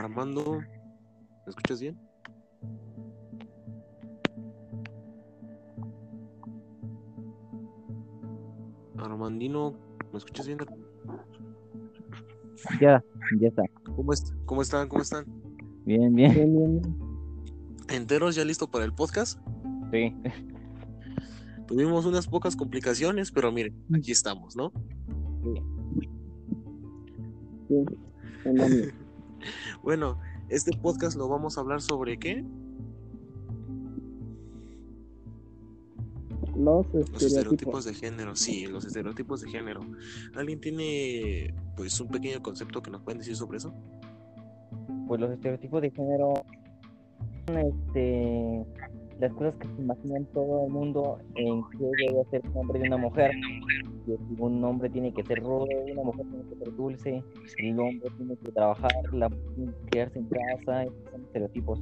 Armando, ¿me escuchas bien? Armandino, ¿me escuchas bien? Ya, ya está. ¿Cómo, es- ¿Cómo están? ¿Cómo están? Bien, bien. Bien, bien. ¿Enteros ya listo para el podcast? Sí. Tuvimos unas pocas complicaciones, pero miren, aquí estamos, ¿no? Sí, andamos. Bueno, este podcast lo vamos a hablar sobre qué? Los Los estereotipos. estereotipos de género, sí, los estereotipos de género. ¿Alguien tiene pues un pequeño concepto que nos pueden decir sobre eso? Pues los estereotipos de género son este, las cosas que se imaginan todo el mundo en que debe ser un hombre y una mujer. Que un hombre tiene que ser rudo, una mujer tiene que ser dulce, el hombre tiene que trabajar, la mujer tiene que quedarse en casa, esos son estereotipos.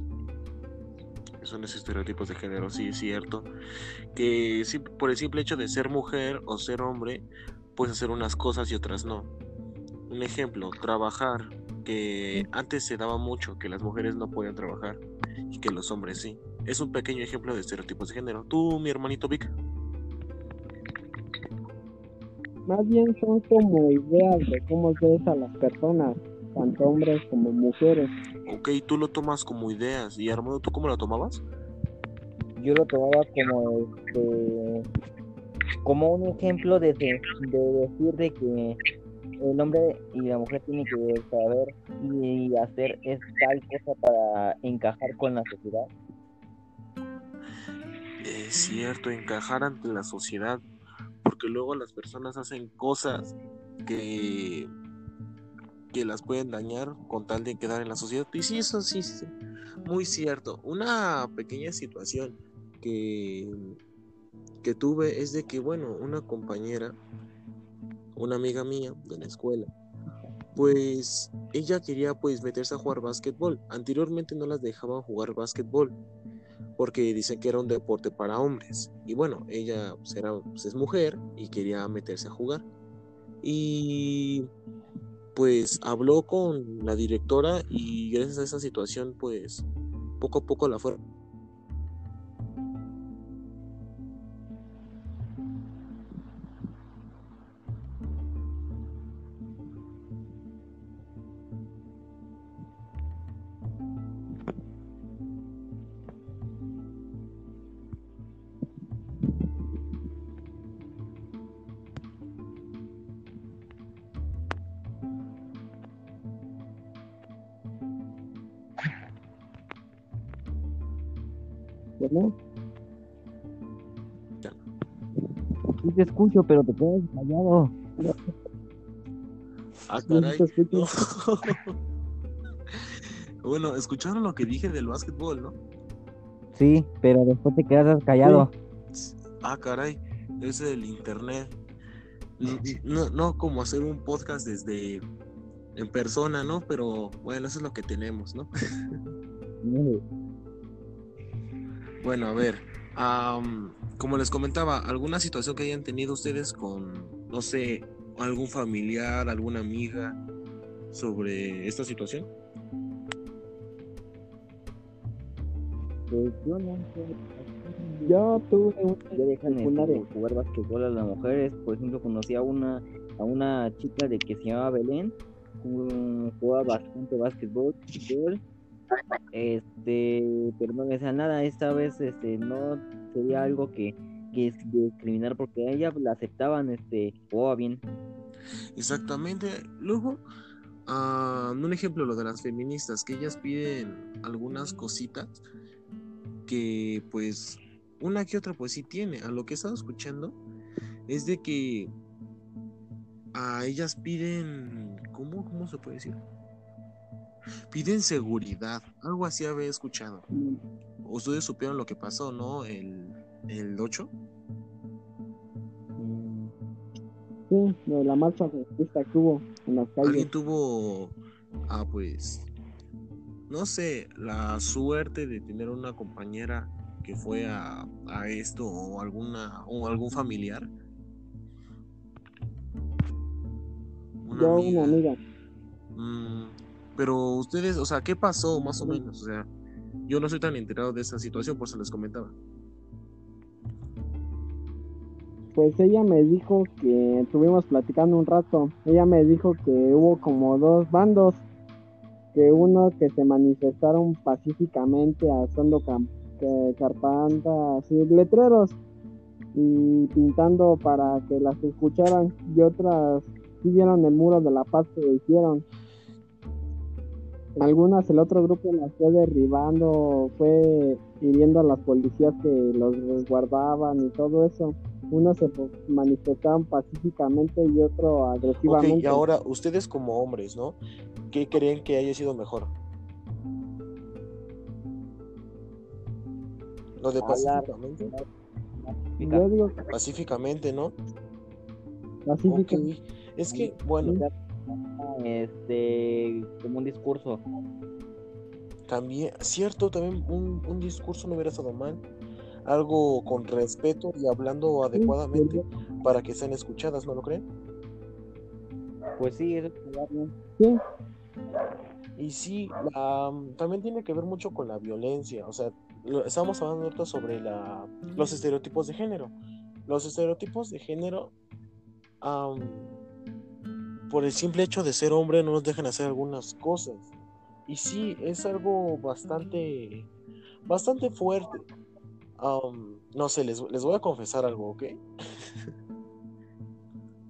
Son esos estereotipos de género, sí, es cierto. Que sí, por el simple hecho de ser mujer o ser hombre, puedes hacer unas cosas y otras no. Un ejemplo, trabajar, que antes se daba mucho que las mujeres no podían trabajar y que los hombres sí. Es un pequeño ejemplo de estereotipos de género. Tú, mi hermanito Vic, Más bien son como ideas de cómo ves a las personas, tanto hombres como mujeres. ok, tú lo tomas como ideas. ¿Y Armando, tú cómo lo tomabas? Yo lo tomaba como este, como un ejemplo de, de, de decir de que el hombre y la mujer tienen que saber y hacer es tal cosa para encajar con la sociedad. Es cierto, encajar ante la sociedad, porque luego las personas hacen cosas que, que las pueden dañar con tal de quedar en la sociedad. Y sí, eso sí, muy cierto. Una pequeña situación que, que tuve es de que, bueno, una compañera, una amiga mía de la escuela, pues ella quería pues meterse a jugar básquetbol. Anteriormente no las dejaban jugar básquetbol porque dicen que era un deporte para hombres. Y bueno, ella pues, era, pues, es mujer y quería meterse a jugar. Y pues habló con la directora y gracias a esa situación pues poco a poco la fueron ¿verdad? Sí te escucho, pero te quedas callado. Ah, caray. No. bueno, escucharon lo que dije del básquetbol, ¿no? Sí, pero después te quedas callado. Ah, caray, es el internet. No, no como hacer un podcast desde en persona, ¿no? Pero bueno, eso es lo que tenemos, ¿no? Bueno, a ver, am, como les comentaba, ¿alguna situación que hayan tenido ustedes con, no sé, algún familiar, alguna amiga sobre esta situación? Pues yo no Yo tuve un ya dejan este, secundaria. de jugar basquetbol a las mujeres. Por ejemplo, conocí a una, a una chica de que se llamaba Belén, ju- jugaba bastante basquetbol, fútbol, este, no le decía nada. Esta vez, este, no sería algo que, que es discriminar porque a ella la aceptaban, este, jugaba bien. Exactamente. Luego, ah, un ejemplo, lo de las feministas, que ellas piden algunas cositas que pues una que otra pues sí tiene. A lo que he estado escuchando es de que a ellas piden, ¿cómo, cómo se puede decir? Piden seguridad, algo así había escuchado. Ustedes supieron lo que pasó, ¿no? El, el 8. Sí, de la marcha feminista que hubo en las calles. alguien tuvo, ah, pues, no sé, la suerte de tener una compañera que fue a, a esto o alguna o algún familiar. Una Yo, amiga. una amiga. Mm, Pero ustedes, o sea, ¿qué pasó más o menos? O sea, yo no soy tan enterado de esa situación, por eso les comentaba. Pues ella me dijo que estuvimos platicando un rato. Ella me dijo que hubo como dos bandos, que uno que se manifestaron pacíficamente haciendo carpantas y letreros y pintando para que las escucharan y otras siguieron el muro de la paz que hicieron. Algunas el otro grupo las fue derribando, fue hiriendo a las policías que los resguardaban y todo eso. Unos se manifestaban pacíficamente y otro agresivamente. Ok, y ahora ustedes como hombres, ¿no? ¿Qué creen que haya sido mejor? Lo de pacíficamente. Yo digo pacíficamente, ¿no? Pacíficamente. Es que, bueno. Este, como un discurso. También, cierto, también un, un discurso no hubiera estado mal. Algo con respeto y hablando adecuadamente para que sean escuchadas, ¿no lo creen? Pues sí, es sí. Y sí, también tiene que ver mucho con la violencia. O sea, estábamos hablando sobre la, los estereotipos de género. Los estereotipos de género, por el simple hecho de ser hombre, no nos dejan hacer algunas cosas. Y sí, es algo bastante, bastante fuerte. no sé, les, les, voy a confesar algo, ¿ok?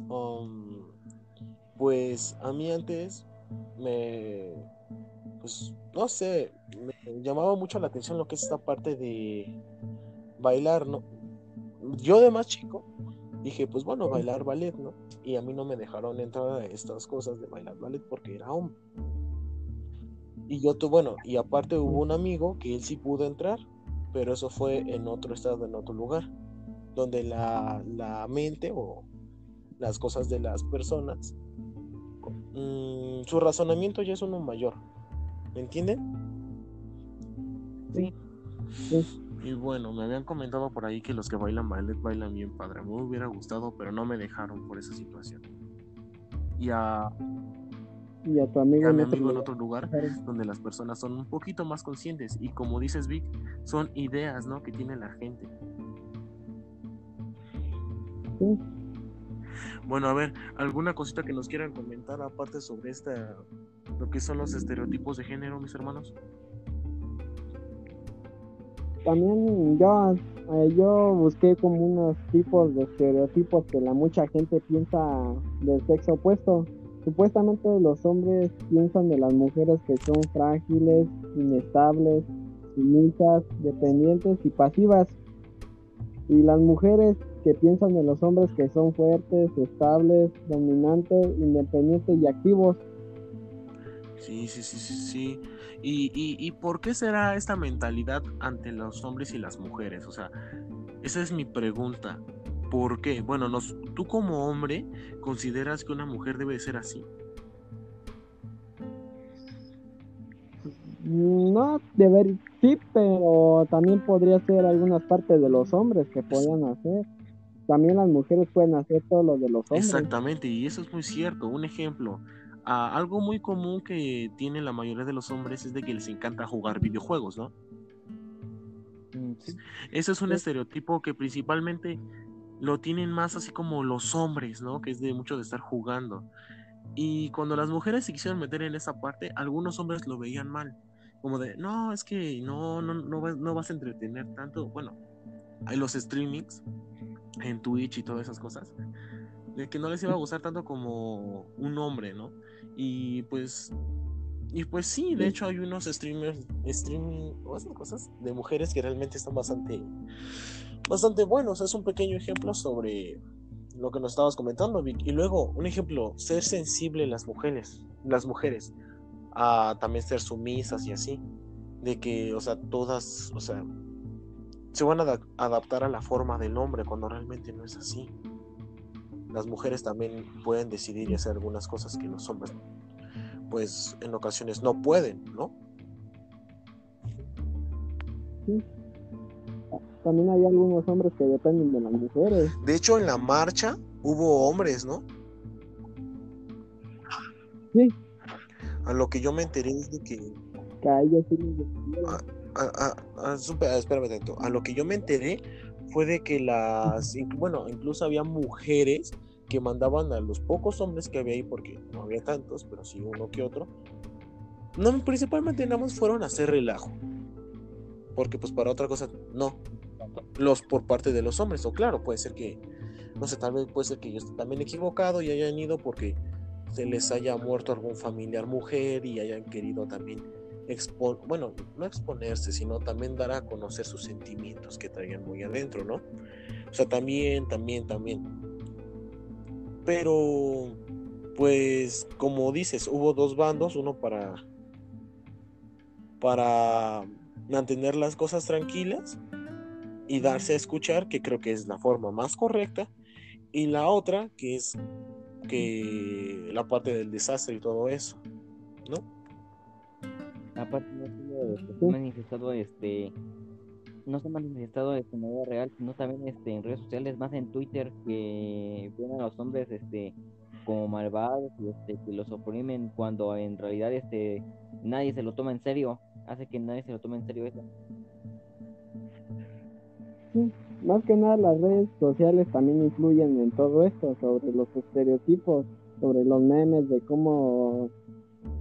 pues a mí antes me, pues no sé, me llamaba mucho la atención lo que es esta parte de bailar, ¿no? Yo de más chico dije, pues bueno, bailar ballet, ¿no? Y a mí no me dejaron entrar a estas cosas de bailar ballet porque era hombre. Y yo, bueno, y aparte hubo un amigo que él sí pudo entrar, pero eso fue en otro estado, en otro lugar, donde la, la mente o las cosas de las personas, mmm, su razonamiento ya es uno mayor, ¿me entienden? Sí. Y bueno, me habían comentado por ahí que los que bailan ballet bailan bien padre. Me hubiera gustado, pero no me dejaron por esa situación. Y a, y a tu amigo, a mi amigo en otro lugar donde las personas son un poquito más conscientes y como dices Vic, son ideas, ¿no? Que tiene la gente. Sí. Bueno, a ver, ¿alguna cosita que nos quieran comentar aparte sobre esta, lo que son los estereotipos de género, mis hermanos? También yo, eh, yo busqué como unos tipos de estereotipos que la mucha gente piensa del sexo opuesto. Supuestamente los hombres piensan de las mujeres que son frágiles, inestables, sumisas, dependientes y pasivas. Y las mujeres que piensan de los hombres que son fuertes, estables, dominantes, independientes y activos. Sí, sí, sí, sí, sí. ¿Y, y, por qué será esta mentalidad ante los hombres y las mujeres? O sea, esa es mi pregunta. ¿Por qué? Bueno, nos, tú como hombre consideras que una mujer debe ser así. No, deber, sí, pero también podría ser algunas partes de los hombres que puedan hacer. También las mujeres pueden hacer todo lo de los hombres. Exactamente, y eso es muy cierto. Un ejemplo, algo muy común que tienen la mayoría de los hombres es de que les encanta jugar videojuegos, ¿no? Mm, Ese es un estereotipo que principalmente lo tienen más así como los hombres, ¿no? Que es de mucho de estar jugando. Y cuando las mujeres se quisieron meter en esa parte, algunos hombres lo veían mal. Como de, no, es que no, no, no, vas, no vas a entretener tanto. Bueno, hay los streamings en Twitch y todas esas cosas. De que no les iba a gustar tanto como un hombre, ¿no? Y pues y pues sí, de hecho hay unos streamers, streaming o esas cosas de mujeres que realmente están bastante, bastante buenos. Es un pequeño ejemplo sobre lo que nos estabas comentando, Vic. Y luego, un ejemplo, ser sensible las mujeres, las mujeres, a también ser sumisas y así. De que, o sea, todas, o sea, se van a adaptar a la forma del hombre cuando realmente no es así las mujeres también pueden decidir y hacer algunas cosas que los hombres pues en ocasiones no pueden, ¿no? Sí. También hay algunos hombres que dependen de las mujeres. De hecho, en la marcha hubo hombres, ¿no? Sí. a lo que yo me enteré es de que. Que a sí les a- a- a- espérame tanto. A lo que yo me enteré fue de que las. Bueno, incluso había mujeres que mandaban a los pocos hombres que había ahí, porque no había tantos, pero sí uno que otro. No, principalmente nada más fueron a hacer relajo. Porque pues para otra cosa, no. Los por parte de los hombres, o claro, puede ser que, no sé, tal vez puede ser que yo esté también equivocado y hayan ido porque se les haya muerto algún familiar mujer y hayan querido también bueno, no exponerse, sino también dar a conocer sus sentimientos que traían muy adentro, ¿no? O sea, también, también, también. Pero, pues, como dices, hubo dos bandos, uno para para mantener las cosas tranquilas y darse a escuchar, que creo que es la forma más correcta, y la otra, que es que la parte del desastre y todo eso, ¿no? Aparte no solo se ha manifestado este no se ha manifestado este, en vida real, sino también este en redes sociales, más en Twitter que ven a los hombres este como malvados y este que los oprimen cuando en realidad este nadie se lo toma en serio, hace que nadie se lo tome en serio eso. Más que nada las redes sociales también influyen en todo esto, sobre los estereotipos, sobre los memes, de cómo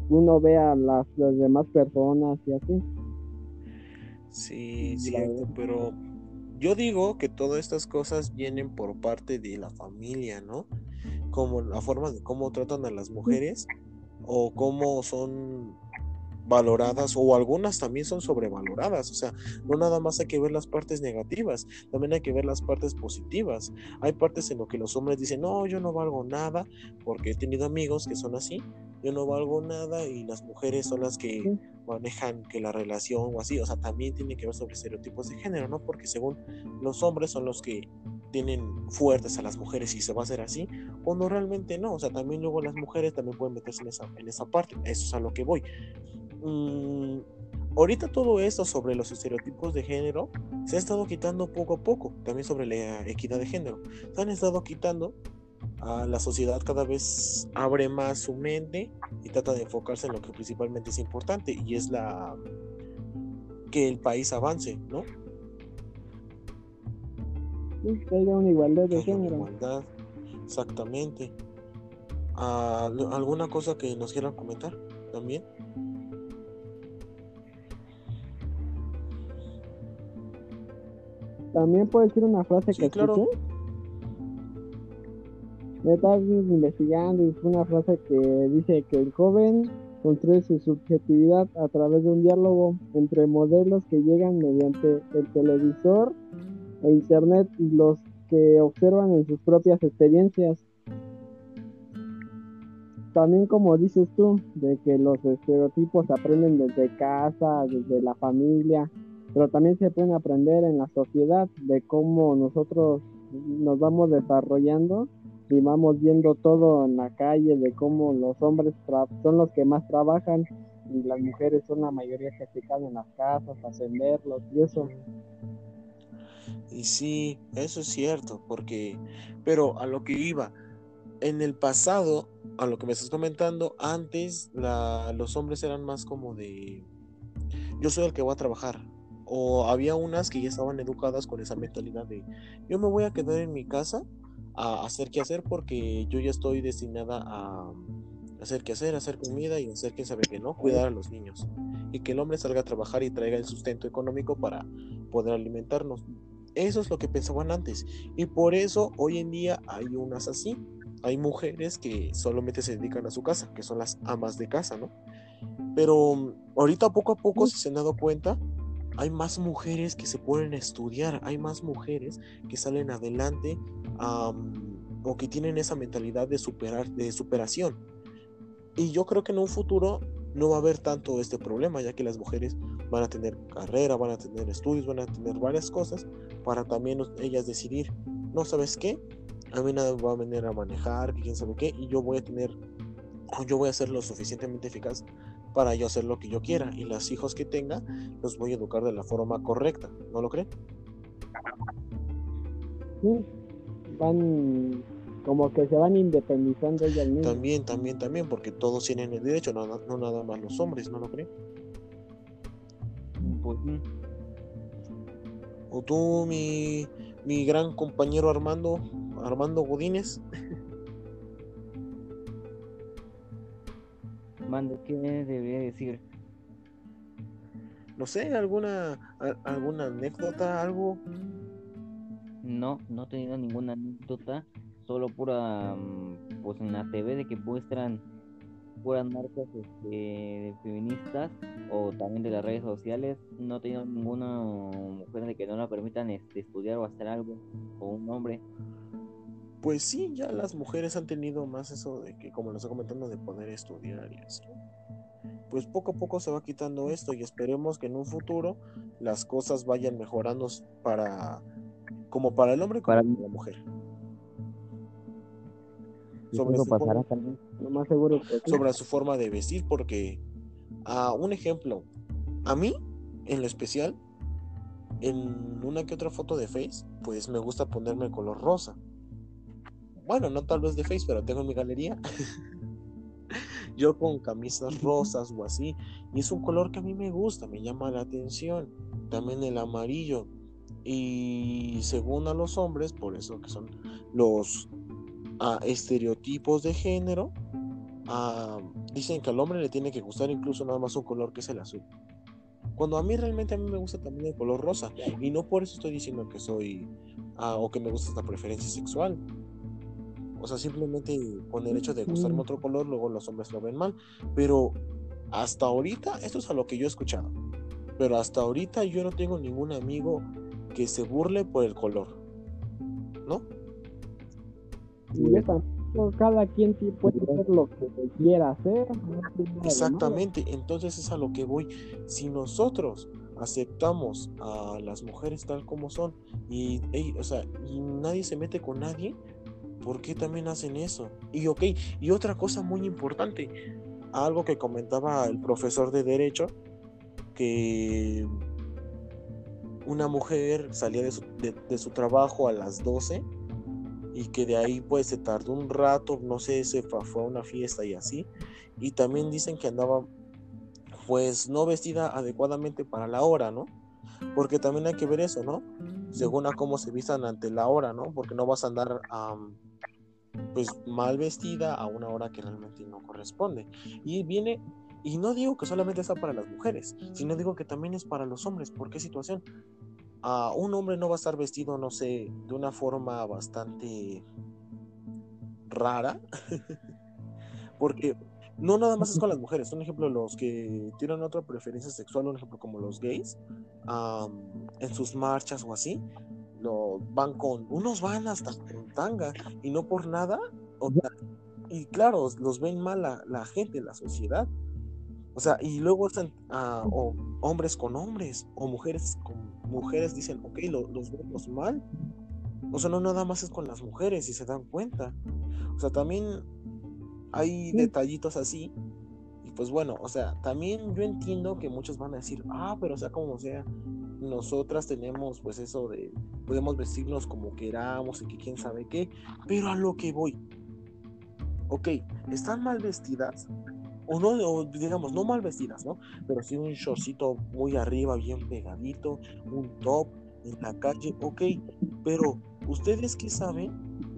uno ve a las, las demás personas y así. Sí, pero yo digo que todas estas cosas vienen por parte de la familia, ¿no? Como la forma de cómo tratan a las mujeres o cómo son valoradas o algunas también son sobrevaloradas, o sea, no nada más hay que ver las partes negativas, también hay que ver las partes positivas. Hay partes en lo que los hombres dicen, no, yo no valgo nada, porque he tenido amigos que son así, yo no valgo nada y las mujeres son las que manejan que la relación o así, o sea, también tiene que ver sobre estereotipos de género, ¿no? Porque según los hombres son los que tienen fuertes a las mujeres y se va a hacer así, cuando realmente no, o sea, también luego las mujeres también pueden meterse en esa, en esa parte, eso es a lo que voy. Mm, ahorita todo esto sobre los estereotipos de género se ha estado quitando poco a poco, también sobre la equidad de género, se han estado quitando, a la sociedad cada vez abre más su mente y trata de enfocarse en lo que principalmente es importante y es la que el país avance, ¿no? Sí, que haya una igualdad de género. igualdad, exactamente. Ah, ¿Alguna cosa que nos quieran comentar también? También puedo decir una frase Sí, que claro. escuché. Me estaba investigando y fue una frase que dice que el joven construye su subjetividad a través de un diálogo entre modelos que llegan mediante el televisor e internet y los que observan en sus propias experiencias. También como dices tú, de que los estereotipos se aprenden desde casa, desde la familia, pero también se pueden aprender en la sociedad de cómo nosotros nos vamos desarrollando y vamos viendo todo en la calle, de cómo los hombres son los que más trabajan y las mujeres son la mayoría que se quedan en las casas a y eso. Y sí, eso es cierto, porque, pero a lo que iba, en el pasado, a lo que me estás comentando, antes la, los hombres eran más como de, yo soy el que voy a trabajar, o había unas que ya estaban educadas con esa mentalidad de, yo me voy a quedar en mi casa a hacer qué hacer porque yo ya estoy destinada a hacer qué hacer, hacer comida y hacer quién sabe qué, ¿no? Cuidar a los niños. Y que el hombre salga a trabajar y traiga el sustento económico para poder alimentarnos. Eso es lo que pensaban antes. Y por eso hoy en día hay unas así. Hay mujeres que solamente se dedican a su casa, que son las amas de casa, ¿no? Pero ahorita poco a poco, si se han dado cuenta, hay más mujeres que se a estudiar, hay más mujeres que salen adelante am, o que tienen esa mentalidad de superar, de superación. Y yo creo que en un futuro no va a haber tanto este problema, ya que las mujeres van a tener carrera, van a tener estudios, van a tener varias cosas para también ellas decidir, no sabes qué, a mí nada va a venir a manejar, quién sabe qué, y yo voy a tener, yo voy a ser lo suficientemente eficaz para yo hacer lo que yo quiera, y los hijos que tenga los voy a educar de la forma correcta, ¿no lo creen? Sí, van como que se van independizando ellas mismas. También, también, también, porque todos tienen el derecho, no, no nada más los hombres, ¿no lo creen? Pues, mm, O tú, mi, mi gran compañero Armando, Armando Godínez. Mande, ¿qué debería decir? No sé, alguna, a- alguna anécdota, algo. No, no he tenido ninguna anécdota, solo pura, mm, pues en la TV de que muestran puras marcas este, feministas o también de las redes sociales. No he tenido ninguna mujer de que no la permitan este, estudiar o hacer algo, o un hombre. Pues sí, ya las mujeres han tenido más eso de que, como les estoy comentando, de poder estudiar y así. Pues poco a poco se va quitando esto y esperemos que en un futuro las cosas vayan mejorando para, como para el hombre como Para- para la mujer. Sobre su pasará forma- también. Lo más seguro sobre su forma de vestir, porque a un ejemplo, a mí, en lo especial, en una que otra foto de Face, pues me gusta ponerme color rosa. Bueno, no tal vez de Face, pero tengo en mi galería. Yo con camisas rosas o así, y es un color que a mí me gusta, me llama la atención. También el amarillo. Y según a los hombres, por eso que son los ah, estereotipos de género, ah, dicen que al hombre le tiene que gustar incluso nada más un color que es el azul. Cuando a mí realmente a mí me gusta también el color rosa. Y no por eso estoy diciendo que soy ah, o que me gusta esta preferencia sexual. O sea, simplemente con el hecho de gustarme otro color, luego los hombres lo ven mal. Pero hasta ahorita, esto es a lo que yo he escuchado. Pero hasta ahorita yo no tengo ningún amigo que se burle por el color. ¿No? Tampoco cada quien sí puede hacer lo que quiera hacer. no. Exactamente, entonces es a lo que voy. Si nosotros aceptamos a las mujeres tal como son y, o sea, y nadie se mete con nadie, ¿por qué también hacen eso? Y ok, y otra cosa muy importante, algo que comentaba el profesor de derecho, que una mujer salía de su, trabajo a las 12 y que de ahí pues se tardó un rato, no sé, se fue a una fiesta y así. Y también dicen que andaba pues no vestida adecuadamente para la hora, ¿no? Porque también hay que ver eso, ¿no? Según a cómo se vistan ante la hora, ¿no? Porque no vas a andar am, pues mal vestida a una hora que realmente no corresponde. Y viene, y no digo que solamente está para las mujeres, sino digo que también es para los hombres. ¿Por qué situación? a un hombre no va a estar vestido, no sé, de una forma bastante rara, porque no nada más es con las mujeres, un ejemplo, los que tienen otra preferencia sexual, un ejemplo como los gays, am, en sus marchas o así, lo van con, unos van hasta con tanga y no por nada, o sea, y claro, los ven mal la, la gente, la sociedad. O sea, y luego están ah, o hombres con hombres, o mujeres con mujeres dicen, ok, lo- los vemos mal. O sea, no nada más es con las mujeres y se dan cuenta. O sea, también hay detallitos así. Y pues bueno, o sea, también yo entiendo que muchos van a decir, ah, pero o sea, como sea, nosotras tenemos pues eso de, podemos vestirnos como queramos y que quién sabe qué, pero a lo que voy. Ok, están mal vestidas, o no, digamos, no mal vestidas, ¿no? Pero sí un shortcito muy arriba, bien pegadito, un top en la calle, ok, pero ¿ustedes qué saben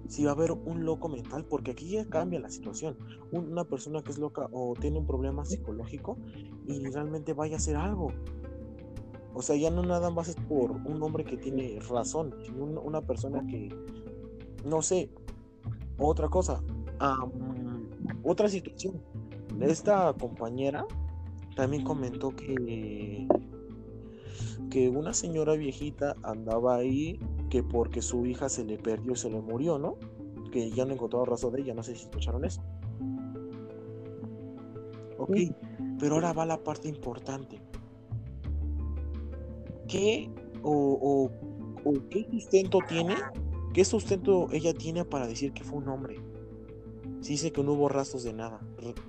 si va a haber un loco mental? Porque aquí ya cambia la situación. Un- Una persona que es loca o tiene un problema psicológico y realmente vaya a hacer algo. O sea, ya no nada más es por un hombre que tiene razón, sino una persona que, no sé, otra cosa, otra situación. Esta compañera también comentó que que una señora viejita andaba ahí que porque su hija se le perdió se le murió, ¿no? Que ya no encontraba rastro de ella, no sé si escucharon eso. Ok, pero ahora va la parte importante. ¿Qué o, o- o qué sustento tiene? ¿Qué sustento ella tiene para decir que fue un hombre? Si dice que no hubo rastros de nada,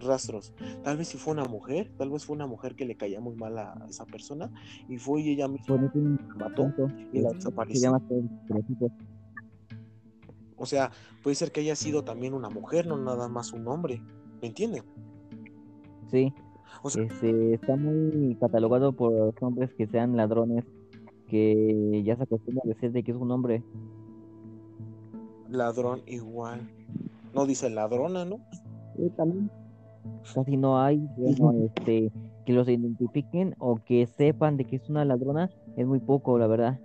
rastros. Tal vez si fue una mujer, tal vez fue una mujer que le caía muy mal a esa persona y fue y ella misma mató y la se desapareció. O sea, puede ser que haya sido también una mujer, no nada más un hombre. ¿Me entienden? Sí. O sea, Este, está muy catalogado por los hombres que sean ladrones, que ya se acostumbra a decir de que es un hombre. ladrón igual. No dice ladrona, ¿no? Sí, también. Casi no hay, bueno, este, que los identifiquen o que sepan de que es una ladrona, es muy poco, la verdad.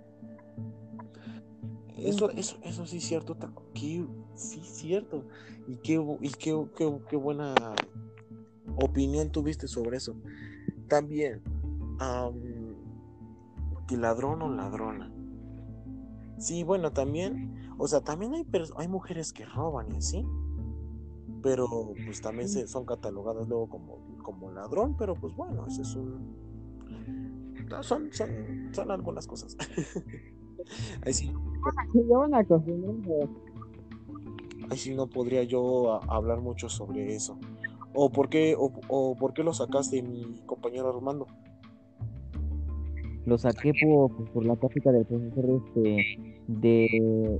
Eso, eso, eso sí es cierto. ta- qué- sí cierto. Y qué, y qué, qué, qué buena opinión tuviste sobre eso. También, am, que ladrón o ladrona. Sí, bueno, también, o sea, también hay, hay mujeres que roban y así, pero pues también se, son catalogadas luego como, como ladrón, pero pues bueno, ese es un... Son, son, son algunas cosas. Ahí sí, ahí sí no podría yo hablar mucho sobre eso. ¿O por qué, o, o por qué lo sacaste, mi compañero Armando? Lo saqué por, por la práctica del profesor este, de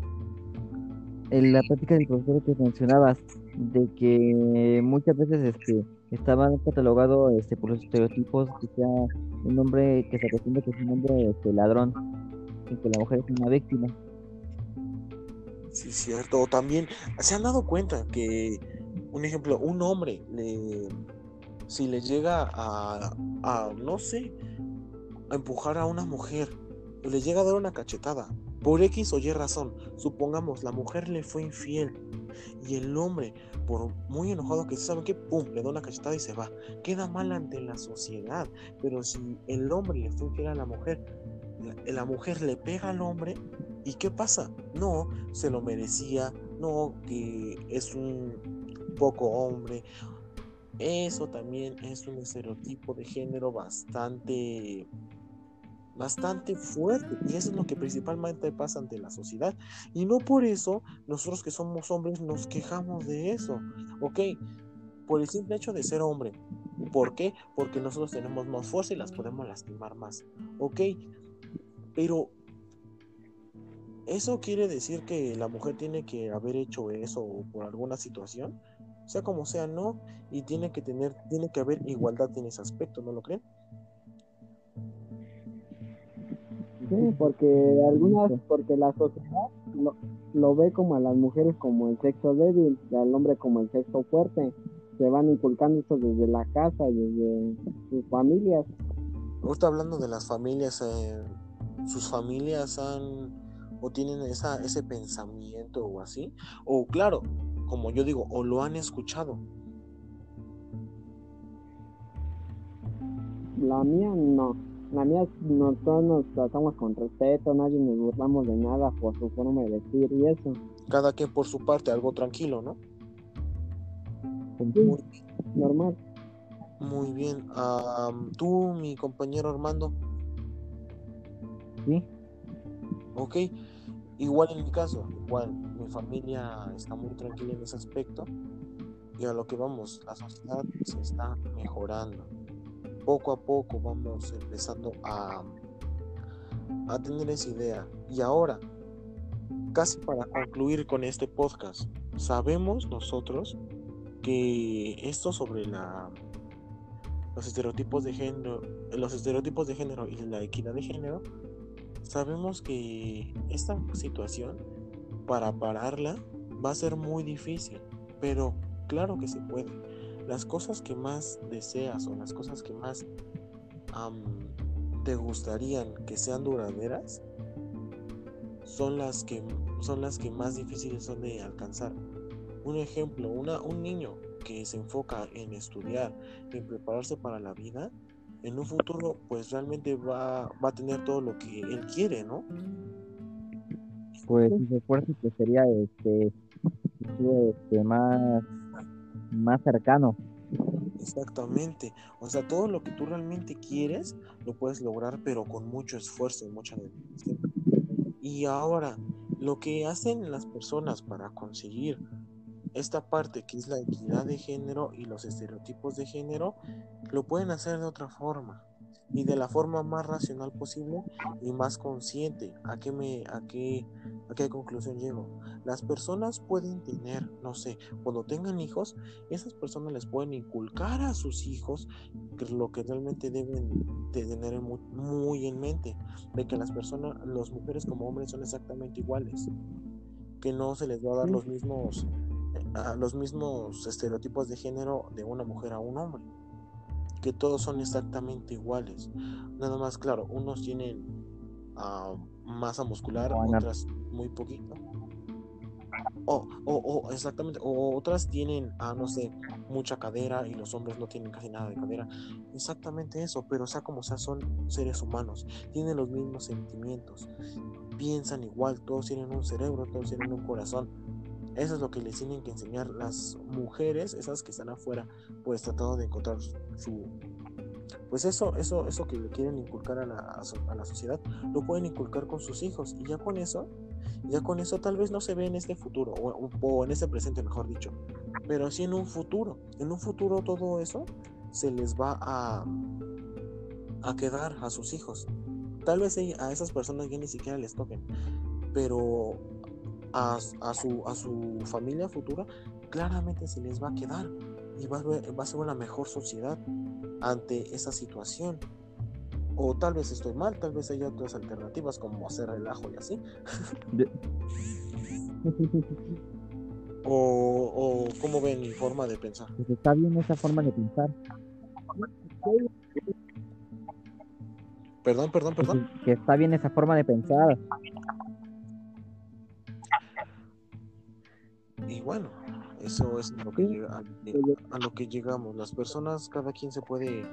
en la práctica del profesor que mencionabas, de que muchas veces este, estaban catalogados este, por los estereotipos que sea un hombre que se acostumbra que es un hombre este, ladrón y que la mujer es una víctima. Sí, cierto. O también, ¿se han dado cuenta que, un ejemplo, un hombre, si le llega a, no sé, a empujar a una mujer, le llega a dar una cachetada, por X o Y razón, supongamos, la mujer le fue infiel, y el hombre, por muy enojado que se sabe que, pum, le da una cachetada y se va. Queda mal ante la sociedad, pero si el hombre le fue infiel a la mujer, la mujer le pega al hombre, ¿y qué pasa? No, se lo merecía, no, que es un poco hombre. Eso también es un estereotipo de género bastante bastante fuerte y eso es lo que principalmente pasa ante la sociedad y no por eso nosotros que somos hombres nos quejamos de eso, ¿ok? Por el simple hecho de ser hombre. ¿Por qué? Porque nosotros tenemos más fuerza y las podemos lastimar más, ¿ok? Pero ¿Eso quiere decir que la mujer tiene que haber hecho eso por alguna situación? Sea como sea, no. Y tiene que tener, tiene que haber igualdad en ese aspecto, ¿no lo creen? Sí, porque algunas, porque la sociedad lo, lo ve como a las mujeres como el sexo débil y al hombre como el sexo fuerte. Se van inculcando eso desde la casa, desde sus familias. Ahorita hablando de las familias, eh, sus familias han o tienen esa, ese pensamiento o así, o claro, como yo digo, o lo han escuchado. La mía no. La mía nosotros nos tratamos con respeto, nadie nos burlamos de nada por su forma de vestir y eso. Cada quien por su parte, algo tranquilo, ¿no? Sí, Muy, normal. muy bien. Am, Tú, mi compañero Armando, ¿Sí? Ok, igual en mi caso, igual mi familia está muy tranquila en ese aspecto y a lo que vamos, la sociedad se está mejorando. Poco a poco vamos empezando a, a tener esa idea. Y ahora, casi para concluir con este podcast, sabemos nosotros que esto sobre la los estereotipos de género, los estereotipos de género y la equidad de género sabemos que esta situación para pararla va a ser muy difícil, pero claro que se puede. Las cosas que más deseas o las cosas que más te gustarían que sean duraderas son las que son las que más difíciles son de alcanzar. Un ejemplo, una, un niño que se enfoca en estudiar, en prepararse para la vida, en un futuro pues realmente va, va a tener todo lo que él quiere, ¿no? Pues si se esfuerza, pues sería este, este más, más cercano. Exactamente. O sea, todo lo que tú realmente quieres lo puedes lograr, pero con mucho esfuerzo y mucha dedicación. Y ahora, lo que hacen las personas para conseguir esta parte que es la equidad de género y los estereotipos de género, lo pueden hacer de otra forma. y de la forma más racional posible y más consciente. ¿A qué, me, a qué, a qué conclusión llego? Las personas pueden tener, no sé, cuando tengan hijos, esas personas les pueden inculcar a sus hijos lo que realmente deben de tener muy, muy en mente, de que las personas, las mujeres como hombres son exactamente iguales, que no se les va a dar los mismos a los mismos estereotipos de género de una mujer a un hombre que todos son exactamente iguales. Nada más, claro, unos tienen uh, masa muscular, otras muy poquito. O, o, o, exactamente, o otras tienen, ah, no sé, mucha cadera y los hombres no tienen casi nada de cadera. Exactamente eso, pero sea como sea, son seres humanos, tienen los mismos sentimientos, piensan igual, todos tienen un cerebro, todos tienen un corazón eso es lo que les tienen que enseñar las mujeres, esas que están afuera, pues tratando de encontrar su... Pues eso, eso, eso que le quieren inculcar a la, a la sociedad, lo pueden inculcar con sus hijos. Y ya con eso, ya con eso tal vez no se ve en este futuro, o, o en este presente, mejor dicho, pero sí en un futuro. En un futuro todo eso se les va a, a quedar a sus hijos. Tal vez a esas personas ya ni siquiera les toquen, pero a, su, a su familia futura, claramente se les va a quedar y va a, va a ser una mejor sociedad ante esa situación. O tal vez estoy mal, tal vez hay otras alternativas como hacer relajo y así. o, o cómo ven mi forma de pensar. Pues está bien esa forma de pensar. Perdón, perdón, perdón. Que está bien esa forma de pensar. Y bueno, eso es lo que llega, a, lo que llegamos. Las personas, cada quien se puede,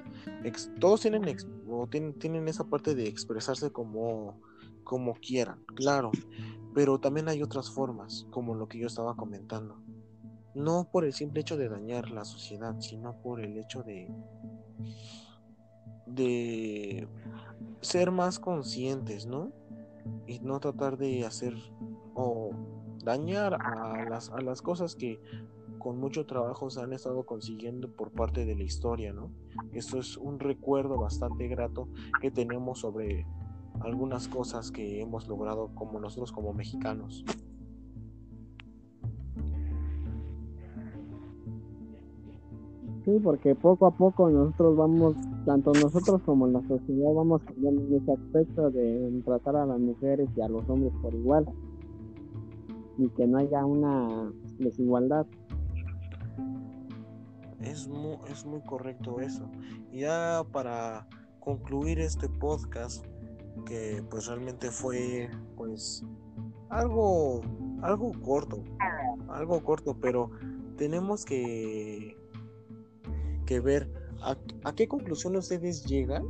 todos tienen, o tienen, tienen esa parte de expresarse como, como quieran, claro, pero también hay otras formas, como lo que yo estaba comentando. No por el simple hecho de dañar la sociedad, sino por el hecho de, de ser más conscientes, ¿no? Y no tratar de hacer o dañar a las, a las cosas que con mucho trabajo se han estado consiguiendo por parte de la historia, ¿no? Esto es un recuerdo bastante grato que tenemos sobre algunas cosas que hemos logrado como nosotros como mexicanos. Sí, porque poco a poco nosotros vamos, tanto nosotros como la sociedad vamos cambiando ese aspecto de tratar a las mujeres y a los hombres por igual y que no haya una desigualdad. Es muy, es muy correcto eso. Ya para concluir este podcast, que pues realmente fue pues algo, algo corto, algo corto, pero tenemos que, que ver a, a qué conclusión ustedes llegan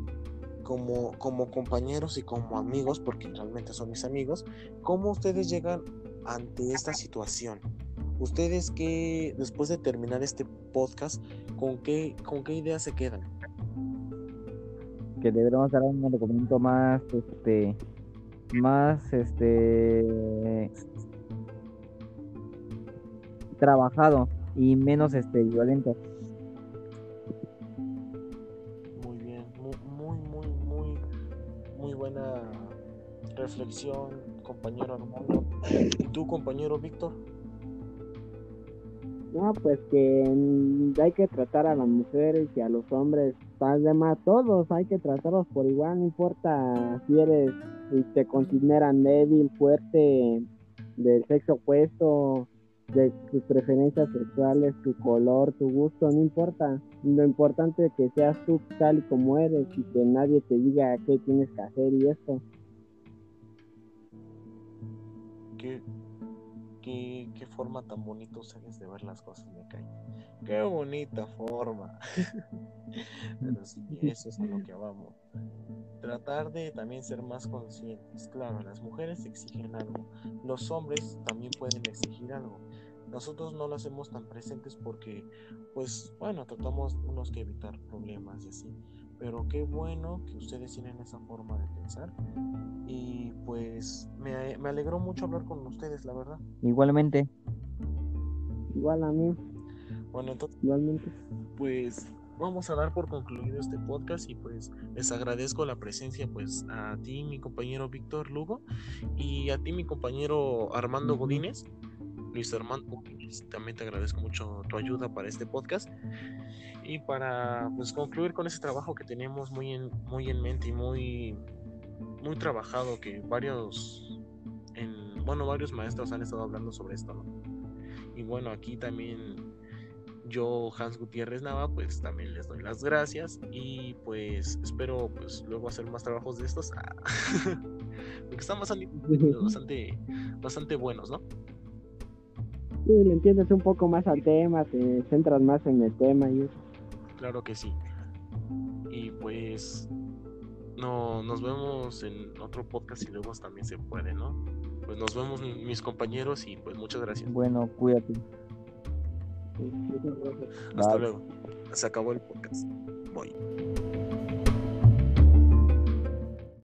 como, como compañeros y como amigos, porque realmente son mis amigos, cómo ustedes llegan ante esta situación? ¿Ustedes que después de terminar este podcast, con qué, con qué ideas se quedan? Que deberíamos dar un documento más, este, más, este, trabajado y menos, este, violento. Muy bien, muy, muy, muy, muy buena reflexión compañero Armando. ¿Y tú, compañero Víctor? No, pues que hay que tratar a las mujeres y a los hombres, además todos hay que tratarlos por igual, no importa si eres y te consideran débil, fuerte, del sexo opuesto, de tus preferencias sexuales, tu color, tu gusto, no importa. Lo importante es que seas tú tal y como eres y que nadie te diga qué tienes que hacer y esto. Qué, qué, forma tan bonita ustedes de ver las cosas, me cae. Qué bonita forma. Pero sí, eso es a lo que vamos. Tratar de también ser más conscientes. Claro, las mujeres exigen algo, los hombres también pueden exigir algo. Nosotros no lo hacemos tan presentes porque, pues, bueno, tratamos unos que evitar problemas y así pero qué bueno que ustedes tienen esa forma de pensar y pues me, me alegró mucho hablar con ustedes, la verdad. Igualmente. Igual a mí. Bueno, entonces, Igualmente. pues vamos a dar por concluido este podcast y pues les agradezco la presencia pues a ti mi compañero Víctor Lugo y a ti mi compañero Armando Godínez Luis Armando también te agradezco mucho tu ayuda para este podcast. Y para pues concluir con ese trabajo que tenemos muy en, muy en mente y muy muy trabajado que varios en, bueno varios maestros han estado hablando sobre esto ¿no? y bueno aquí también yo Hans Gutiérrez Nava pues también les doy las gracias y pues espero pues luego hacer más trabajos de estos. Porque están bastante bastante bastante buenos no Sí, le entiendes un poco más al tema, te centras más en el tema y eso. Claro que sí. Y pues no, nos vemos en otro podcast y luego también se puede, ¿no? Pues nos vemos mis compañeros y pues muchas gracias. Bueno, cuídate. Hasta luego. Se acabó el podcast. Voy.